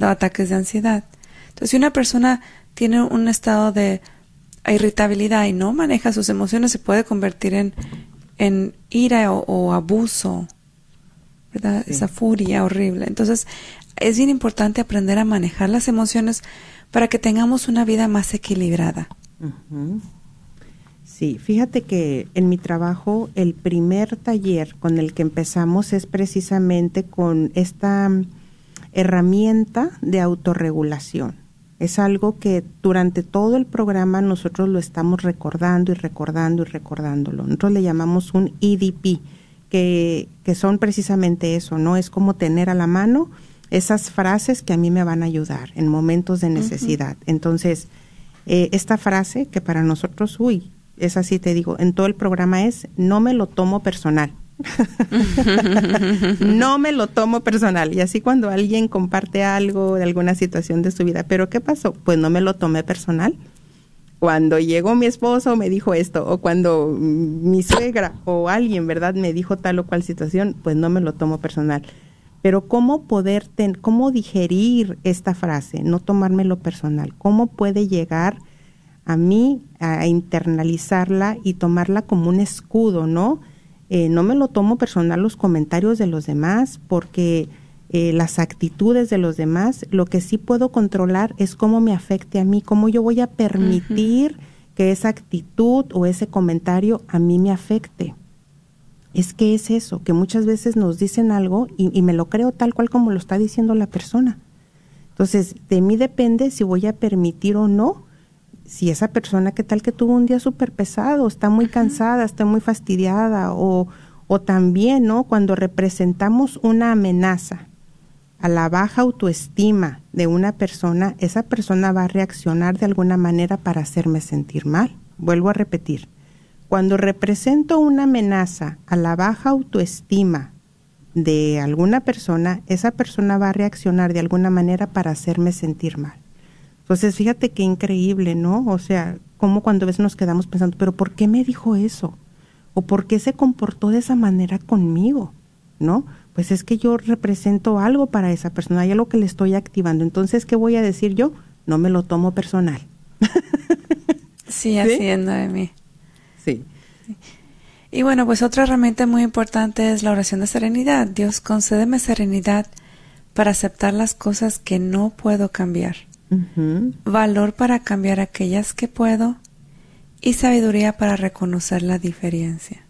ataques de ansiedad. Entonces, si una persona tiene un estado de irritabilidad y no maneja sus emociones, se puede convertir en, en ira o, abuso, ¿verdad? Esa furia horrible. Entonces, es bien importante aprender a manejar las emociones para que tengamos una vida más equilibrada. Sí, fíjate que en mi trabajo el primer taller con el que empezamos es precisamente con esta mm, herramienta de autorregulación. Es algo que durante todo el programa nosotros lo estamos recordando y recordando y recordándolo. Nosotros le llamamos un EDP, que, que son precisamente eso, ¿no? Es como tener a la mano esas frases que a mí me van a ayudar en momentos de necesidad. Entonces, eh, esta frase que para nosotros, uy, es así, te digo, en todo el programa es, no me lo tomo personal. no me lo tomo personal. Y así cuando alguien comparte algo de alguna situación de su vida, pero ¿qué pasó? Pues no me lo tomé personal. Cuando llegó mi esposo me dijo esto, o cuando mi suegra o alguien, ¿verdad?, me dijo tal o cual situación, pues no me lo tomo personal. Pero cómo poder, cómo digerir esta frase, no tomármelo personal, cómo puede llegar a mí a internalizarla y tomarla como un escudo, ¿no? Eh, no me lo tomo personal los comentarios de los demás porque eh, las actitudes de los demás, lo que sí puedo controlar es cómo me afecte a mí, cómo yo voy a permitir que esa actitud o ese comentario a mí me afecte es que es eso, que muchas veces nos dicen algo y, me lo creo tal cual como lo está diciendo la persona. Entonces, de mí depende si voy a permitir o no, si esa persona, que tal que tuvo un día súper pesado, está muy cansada, está muy fastidiada, o, o también, ¿no? Cuando representamos una amenaza a la baja autoestima de una persona, esa persona va a reaccionar de alguna manera para hacerme sentir mal. Vuelvo a repetir, cuando represento una amenaza a la baja autoestima de alguna persona, esa persona va a reaccionar de alguna manera para hacerme sentir mal. Entonces, fíjate qué increíble, ¿no? O sea, como cuando a veces nos quedamos pensando, pero ¿por qué me dijo eso? ¿O por qué se comportó de esa manera conmigo? ¿No? pues es que yo represento algo para esa persona, hay algo que le estoy activando. Entonces, ¿qué voy a decir yo? No me lo tomo personal. sí, haciendo de mí. Sí. Y bueno, pues otra herramienta muy importante es la oración de serenidad. Dios, concédeme serenidad para aceptar las cosas que no puedo cambiar. Valor para cambiar aquellas que puedo y sabiduría para reconocer la diferencia.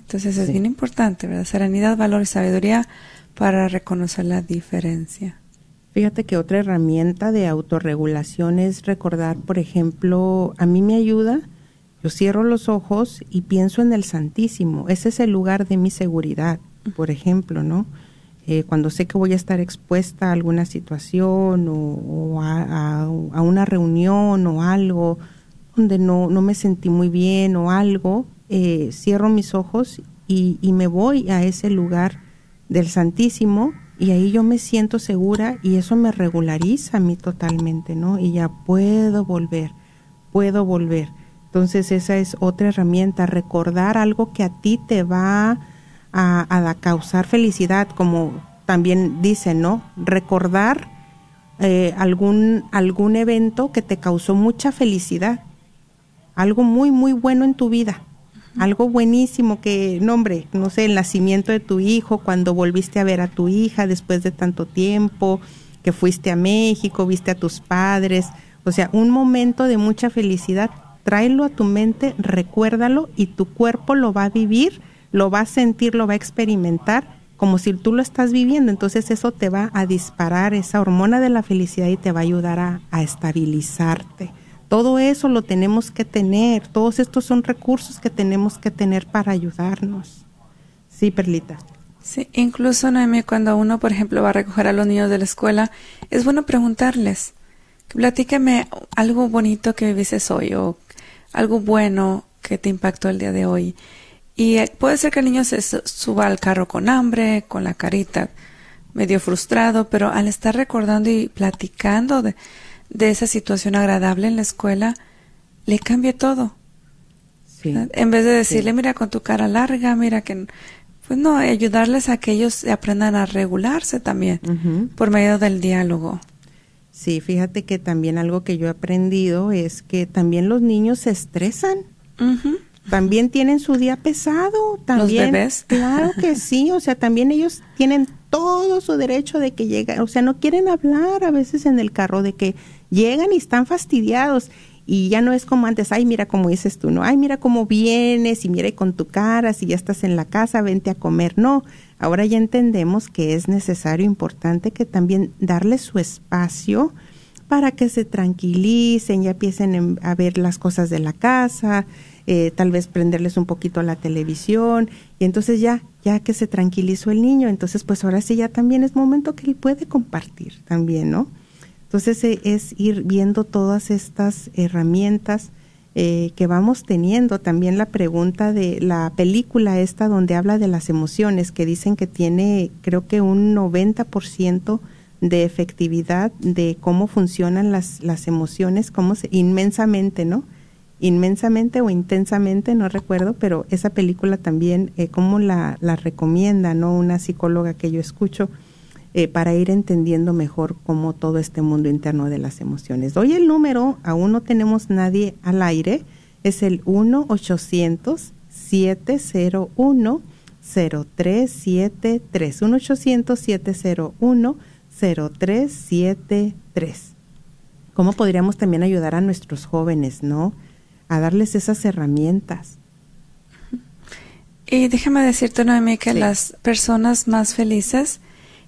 Entonces es bien importante, ¿verdad? Serenidad, valor y sabiduría para reconocer la diferencia. Fíjate que otra herramienta de autorregulación es recordar, por ejemplo, a mí me ayuda, yo cierro los ojos y pienso en el Santísimo, ese es el lugar de mi seguridad, por ejemplo, ¿no? Eh, cuando sé que voy a estar expuesta a alguna situación o, a, una reunión o algo donde no, no me sentí muy bien o algo, eh, cierro mis ojos y, y, me voy a ese lugar del Santísimo y ahí yo me siento segura y eso me regulariza a mí totalmente, ¿no? Y ya puedo volver, puedo volver. Entonces esa es otra herramienta, recordar algo que a ti te va a, causar felicidad, como también dicen, ¿no? Recordar eh, algún, algún evento que te causó mucha felicidad, algo muy, muy bueno en tu vida. Algo buenísimo que, nombre, no sé, el nacimiento de tu hijo, cuando volviste a ver a tu hija después de tanto tiempo, que fuiste a México, viste a tus padres, o sea, un momento de mucha felicidad, tráelo a tu mente, recuérdalo y tu cuerpo lo va a vivir, lo va a sentir, lo va a experimentar como si tú lo estás viviendo, entonces eso te va a disparar esa hormona de la felicidad y te va a ayudar a, estabilizarte. Todo eso lo tenemos que tener, todos estos son recursos que tenemos que tener para ayudarnos. Sí, Perlita. Sí, incluso, Noemi, cuando uno, por ejemplo, va a recoger a los niños de la escuela, es bueno preguntarles, platícame algo bonito que viviste hoy o algo bueno que te impactó el día de hoy. Y eh, puede ser que el niño se suba al carro con hambre, con la carita medio frustrado, pero al estar recordando y platicando de, de esa situación agradable en la escuela, le cambia todo. En vez de decirle, mira con tu cara larga, mira que... Pues no, ayudarles a que ellos aprendan a regularse también por medio del diálogo. Sí, fíjate que también algo que yo he aprendido es que también los niños se estresan. También tienen su día pesado. También, ¿Los bebés? Claro que sí, o sea, también ellos tienen todo su derecho de que lleguen, o sea, no quieren hablar a veces en el carro de que llegan y están fastidiados y ya no es como antes, ay, mira cómo dices tú, ¿no? Ay, mira cómo vienes y mira con tu cara, si ya estás en la casa, vente a comer. No, ahora ya entendemos que es necesario, importante que también darles su espacio para que se tranquilicen, ya empiecen a ver las cosas de la casa, eh, tal vez prenderles un poquito la televisión y entonces ya, ya que se tranquilizó el niño, entonces pues ahora sí ya también es momento que él puede compartir también, ¿no? Entonces eh, es ir viendo todas estas herramientas eh, que vamos teniendo. También la pregunta de la película esta donde habla de las emociones, que dicen que tiene creo que un 90% de efectividad de cómo funcionan las, las emociones, cómo se, inmensamente, ¿no? Inmensamente o intensamente, no recuerdo, pero esa película también, eh, cómo la, recomienda, ¿no? Una psicóloga que yo escucho, eh, para ir entendiendo mejor cómo todo este mundo interno de las emociones. Doy el número, aún no tenemos nadie al aire, es el 1-800-701-0373. 1-800-701-0373. ¿Cómo podríamos también ayudar a nuestros jóvenes, no? A darles esas herramientas. Y déjame decirte, Noemi, que las personas más felices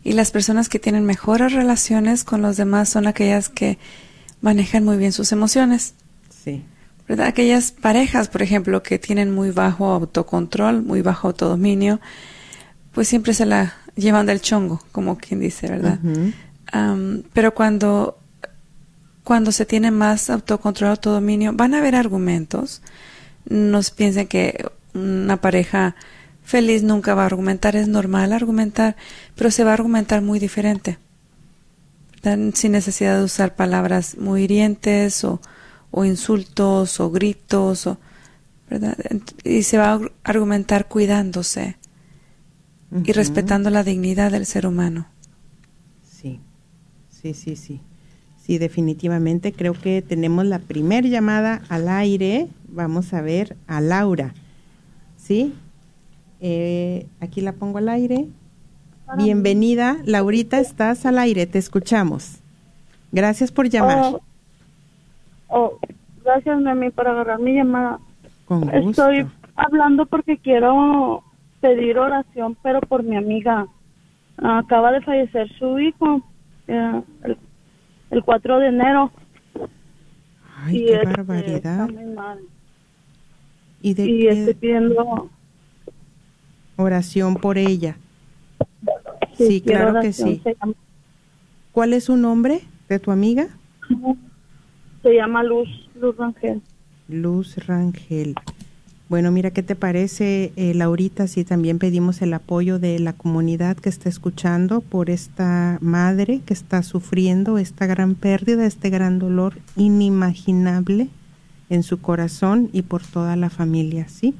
y las personas que tienen mejores relaciones con los demás son aquellas que manejan muy bien sus emociones. Sí. ¿Verdad? Aquellas parejas, por ejemplo, que tienen muy bajo autocontrol, muy bajo autodominio, pues siempre se la llevan del chongo, como quien dice, ¿verdad? pero cuando, cuando se tiene más autocontrol, autodominio, van a haber argumentos. Nos piensen que una pareja feliz nunca va a argumentar, es normal argumentar, pero se va a argumentar muy diferente, sin necesidad de usar palabras muy hirientes o, insultos o gritos, o, ¿verdad? y se va a argumentar cuidándose, y respetando la dignidad del ser humano. Sí, sí, sí, sí. Sí, definitivamente creo que tenemos la primer llamada al aire. Vamos a ver a Laura. ¿Sí? Eh, aquí la pongo al aire. Bienvenida, Laurita, estás al aire, te escuchamos. Gracias por llamar. Oh, oh gracias, Mami, por agarrar mi llamada. Con gusto. Estoy hablando porque quiero pedir oración, pero por mi amiga. Acaba de fallecer su hijo eh, el, 4 de enero. Ay, qué este, barbaridad. ¿Y, de y estoy pidiendo oración por ella. Sí, claro que sí. ¿Cuál es su nombre de tu amiga? Se llama Luz, Luz Rangel. Luz Rangel. Bueno, mira, ¿qué te parece, eh, Laurita, si también pedimos el apoyo de la comunidad que está escuchando por esta madre que está sufriendo esta gran pérdida, este gran dolor inimaginable en su corazón y por toda la familia, ¿sí?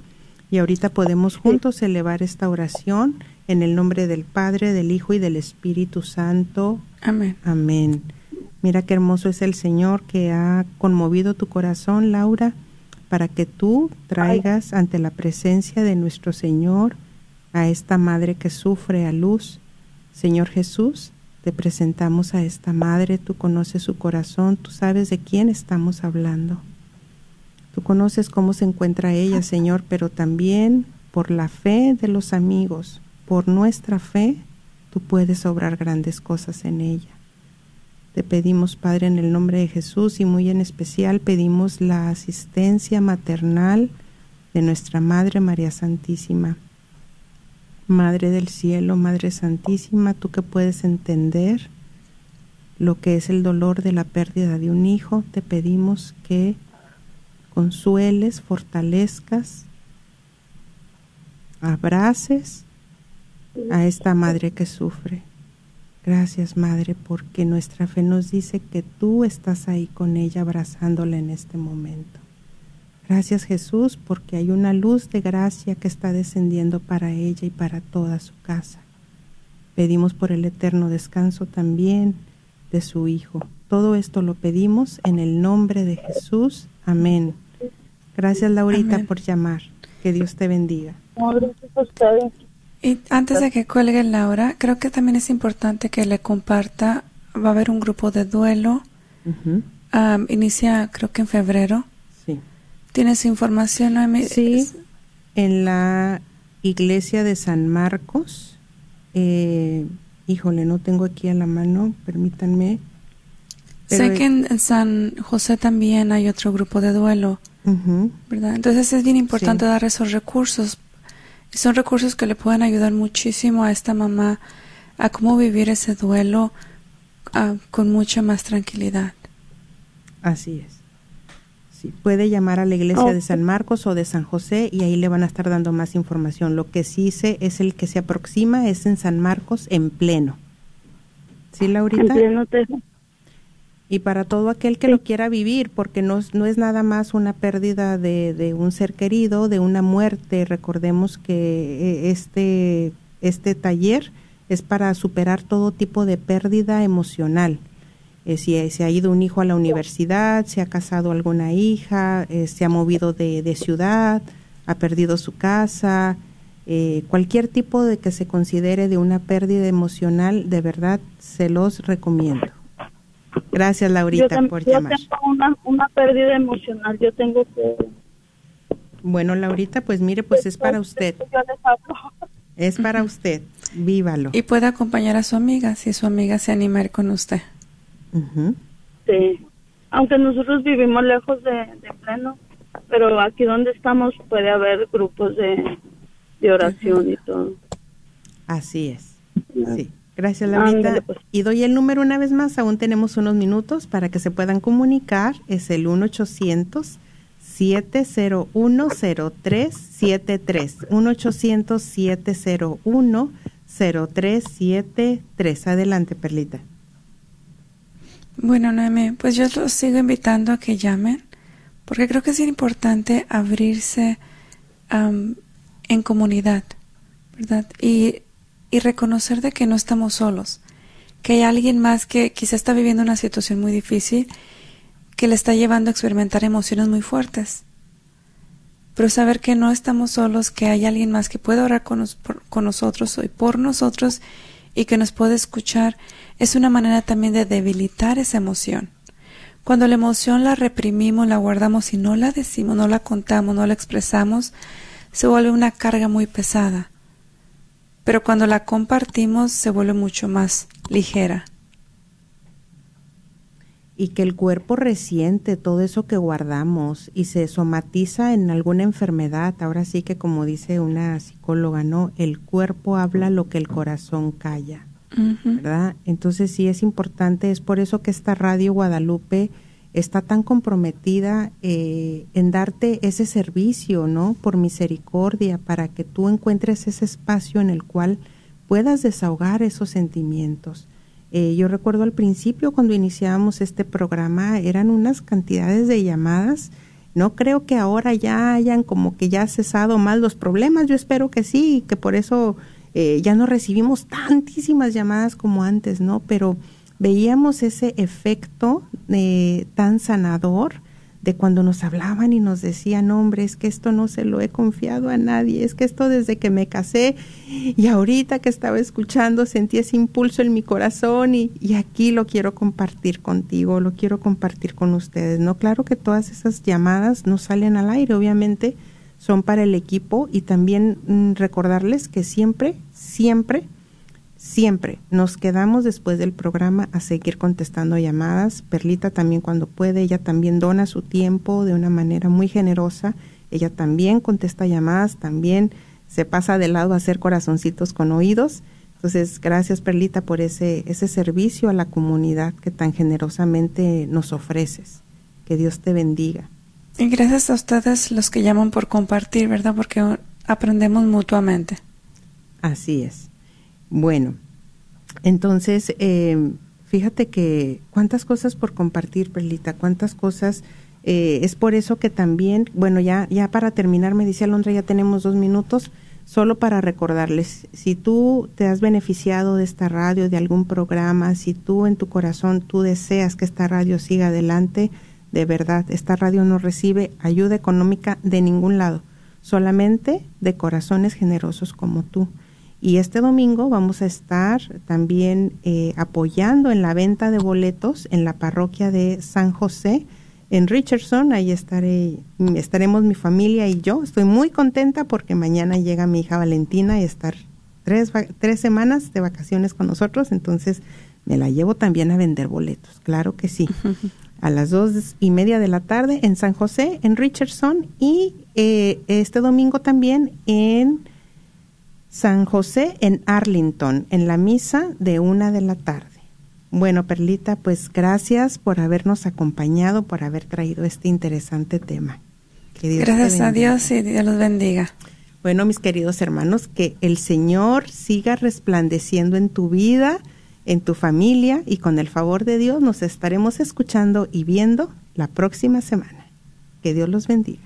Y ahorita podemos juntos elevar esta oración en el nombre del Padre, del Hijo y del Espíritu Santo. Amén. Amén. Mira qué hermoso es el Señor que ha conmovido tu corazón, Laura, para que tú traigas ante la presencia de nuestro Señor a esta madre que sufre a luz. Señor Jesús, te presentamos a esta madre, tú conoces su corazón, tú sabes de quién estamos hablando. Tú conoces cómo se encuentra ella, Señor, pero también por la fe de los amigos, por nuestra fe, tú puedes obrar grandes cosas en ella. Te pedimos, Padre, en el nombre de Jesús y muy en especial pedimos la asistencia maternal de nuestra Madre María Santísima. Madre del cielo, Madre Santísima, tú que puedes entender lo que es el dolor de la pérdida de un hijo, te pedimos que consueles, fortalezcas, abraces a esta madre que sufre. Gracias, Madre, porque nuestra fe nos dice que tú estás ahí con ella abrazándola en este momento. Gracias, Jesús, porque hay una luz de gracia que está descendiendo para ella y para toda su casa. Pedimos por el eterno descanso también de su Hijo. Todo esto lo pedimos en el nombre de Jesús. Amén. Gracias, Laurita, por llamar. Que Dios te bendiga. gracias a ustedes. Y antes de que cuelgue Laura, creo que también es importante que le comparta, va a haber un grupo de duelo, inicia creo que en febrero. Sí. ¿Tienes información? Sí, en la iglesia de San Marcos. Eh, híjole, no tengo aquí a la mano, permítanme. sé que en, San José también hay otro grupo de duelo, ¿verdad? Entonces es bien importante dar esos recursos son recursos que le pueden ayudar muchísimo a esta mamá a cómo vivir ese duelo con mucha más tranquilidad. Así es. Sí, puede llamar a la iglesia de San Marcos o de San José y ahí le van a estar dando más información. Lo que sí sé es el que se aproxima es en San Marcos en pleno. ¿Sí, Laurita? En pleno y para todo aquel que lo quiera vivir, porque no, no es nada más una pérdida de, de, un ser querido, de una muerte. Recordemos que eh, este, este taller es para superar todo tipo de pérdida emocional. Eh, si se ha ido un hijo a la universidad, se ha casado alguna hija, eh, se ha movido de, de, ciudad, ha perdido su casa, cualquier tipo de que se considere de una pérdida emocional, de verdad se los recomiendo. Gracias, Laurita, por llamar. Yo tengo una, pérdida emocional, yo tengo que... Bueno, Laurita, pues mire, pues es para usted. Es para usted, vívalo. Y puede acompañar a su amiga, si su amiga se anima a ir con usted. Sí, aunque nosotros vivimos lejos de, de, pleno, pero aquí donde estamos puede haber grupos de, de oración y todo. Así es, sí. Gracias, Laurita. Pues. Y doy el número una vez más, aún tenemos unos minutos para que se puedan comunicar. Es el 1-800-701-0373. 1-800-701-0373. Adelante, Perlita. Bueno, Noemi, pues yo los sigo invitando a que llamen, porque creo que es importante abrirse en comunidad, ¿verdad? Y y reconocer de que no estamos solos, que hay alguien más que quizá está viviendo una situación muy difícil, que le está llevando a experimentar emociones muy fuertes. Pero saber que no estamos solos, que hay alguien más que puede orar con, con nosotros y por nosotros y que nos puede escuchar, es una manera también de debilitar esa emoción. Cuando la emoción la reprimimos, la guardamos y no la decimos, no la contamos, no la expresamos, se vuelve una carga muy pesada. Pero cuando la compartimos se vuelve mucho más ligera. Y que el cuerpo resiente todo eso que guardamos y se somatiza en alguna enfermedad. Ahora sí que como dice una psicóloga, ¿no? El cuerpo habla lo que el corazón calla. ¿verdad? Entonces sí es importante, es por eso que esta radio Guadalupe está tan comprometida eh, en darte ese servicio, ¿no? Por misericordia, para que tú encuentres ese espacio en el cual puedas desahogar esos sentimientos. Eh, yo recuerdo al principio cuando iniciábamos este programa eran unas cantidades de llamadas. No creo que ahora ya hayan como que ya cesado más los problemas. Yo espero que sí, que por eso eh, ya no recibimos tantísimas llamadas como antes, ¿no? Pero veíamos ese efecto eh, tan sanador de cuando nos hablaban y nos decían, hombre, es que esto no se lo he confiado a nadie, es que esto desde que me casé y ahorita que estaba escuchando sentí ese impulso en mi corazón y, y aquí lo quiero compartir contigo, lo quiero compartir con ustedes, ¿no? Claro que todas esas llamadas no salen al aire, obviamente son para el equipo y también mm, recordarles que siempre siempre, siempre nos quedamos después del programa a seguir contestando llamadas. Perlita también cuando puede, ella también dona su tiempo de una manera muy generosa. Ella también contesta llamadas, también se pasa de lado a hacer corazoncitos con oídos. Entonces, gracias Perlita por ese, ese servicio a la comunidad que tan generosamente nos ofreces. Que Dios te bendiga. Y gracias a ustedes los que llaman por compartir, ¿verdad? Porque aprendemos mutuamente. Así es. Bueno, entonces, eh, fíjate que cuántas cosas por compartir, Perlita, cuántas cosas. Eh, es por eso que también, bueno, ya, ya para terminar, me dice Alondra, ya tenemos dos minutos, solo para recordarles, si tú te has beneficiado de esta radio, de algún programa, si tú en tu corazón tú deseas que esta radio siga adelante, de verdad, esta radio no recibe ayuda económica de ningún lado, solamente de corazones generosos como tú. Y este domingo vamos a estar también eh, apoyando en la venta de boletos en la parroquia de San José en Richardson. Ahí estaré, estaremos mi familia y yo. Estoy muy contenta porque mañana llega mi hija Valentina y estar tres, tres semanas de vacaciones con nosotros. Entonces me la llevo también a vender boletos. Claro que sí. A las dos y media de la tarde en San José, en Richardson. Y eh, este domingo también en San José en Arlington, en la misa de una de la tarde. Bueno, Perlita, pues gracias por habernos acompañado, por haber traído este interesante tema. gracias a Dios y Dios los bendiga. Bueno, mis queridos hermanos, que el Señor siga resplandeciendo en tu vida, en tu familia y con el favor de Dios nos estaremos escuchando y viendo la próxima semana. Que Dios los bendiga.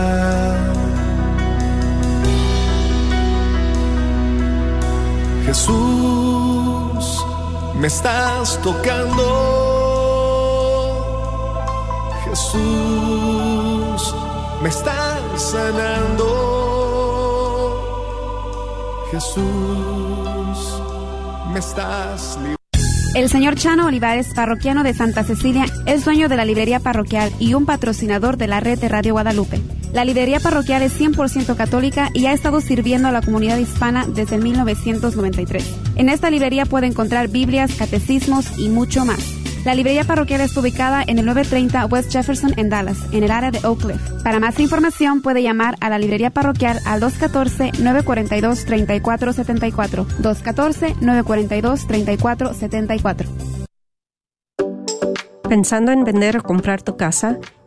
Jesús, me estás tocando. Jesús, me estás sanando. Jesús, me estás el señor Chano Olivares, parroquiano de Santa Cecilia, es dueño de la librería parroquial y un patrocinador de la red de Radio Guadalupe. La librería parroquial es 100% católica y ha estado sirviendo a la comunidad hispana desde 1993. En esta librería puede encontrar Biblias, catecismos y mucho más. La librería parroquial está ubicada en el 930 West Jefferson en Dallas, en el área de Oak Cliff. Para más información puede llamar a la librería parroquial al 214-942-3474. 214-942-3474. ¿Pensando en vender o comprar tu casa?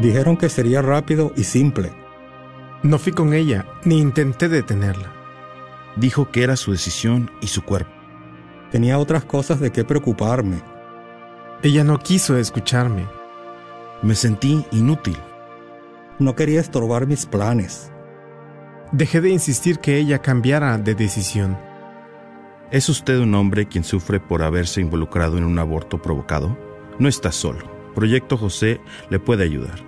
Dijeron que sería rápido y simple. No fui con ella, ni intenté detenerla. Dijo que era su decisión y su cuerpo. Tenía otras cosas de qué preocuparme. Ella no quiso escucharme. Me sentí inútil. No quería estorbar mis planes. Dejé de insistir que ella cambiara de decisión. ¿Es usted un hombre quien sufre por haberse involucrado en un aborto provocado? No está solo. Proyecto José le puede ayudar.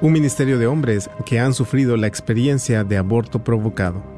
un ministerio de hombres que han sufrido la experiencia de aborto provocado.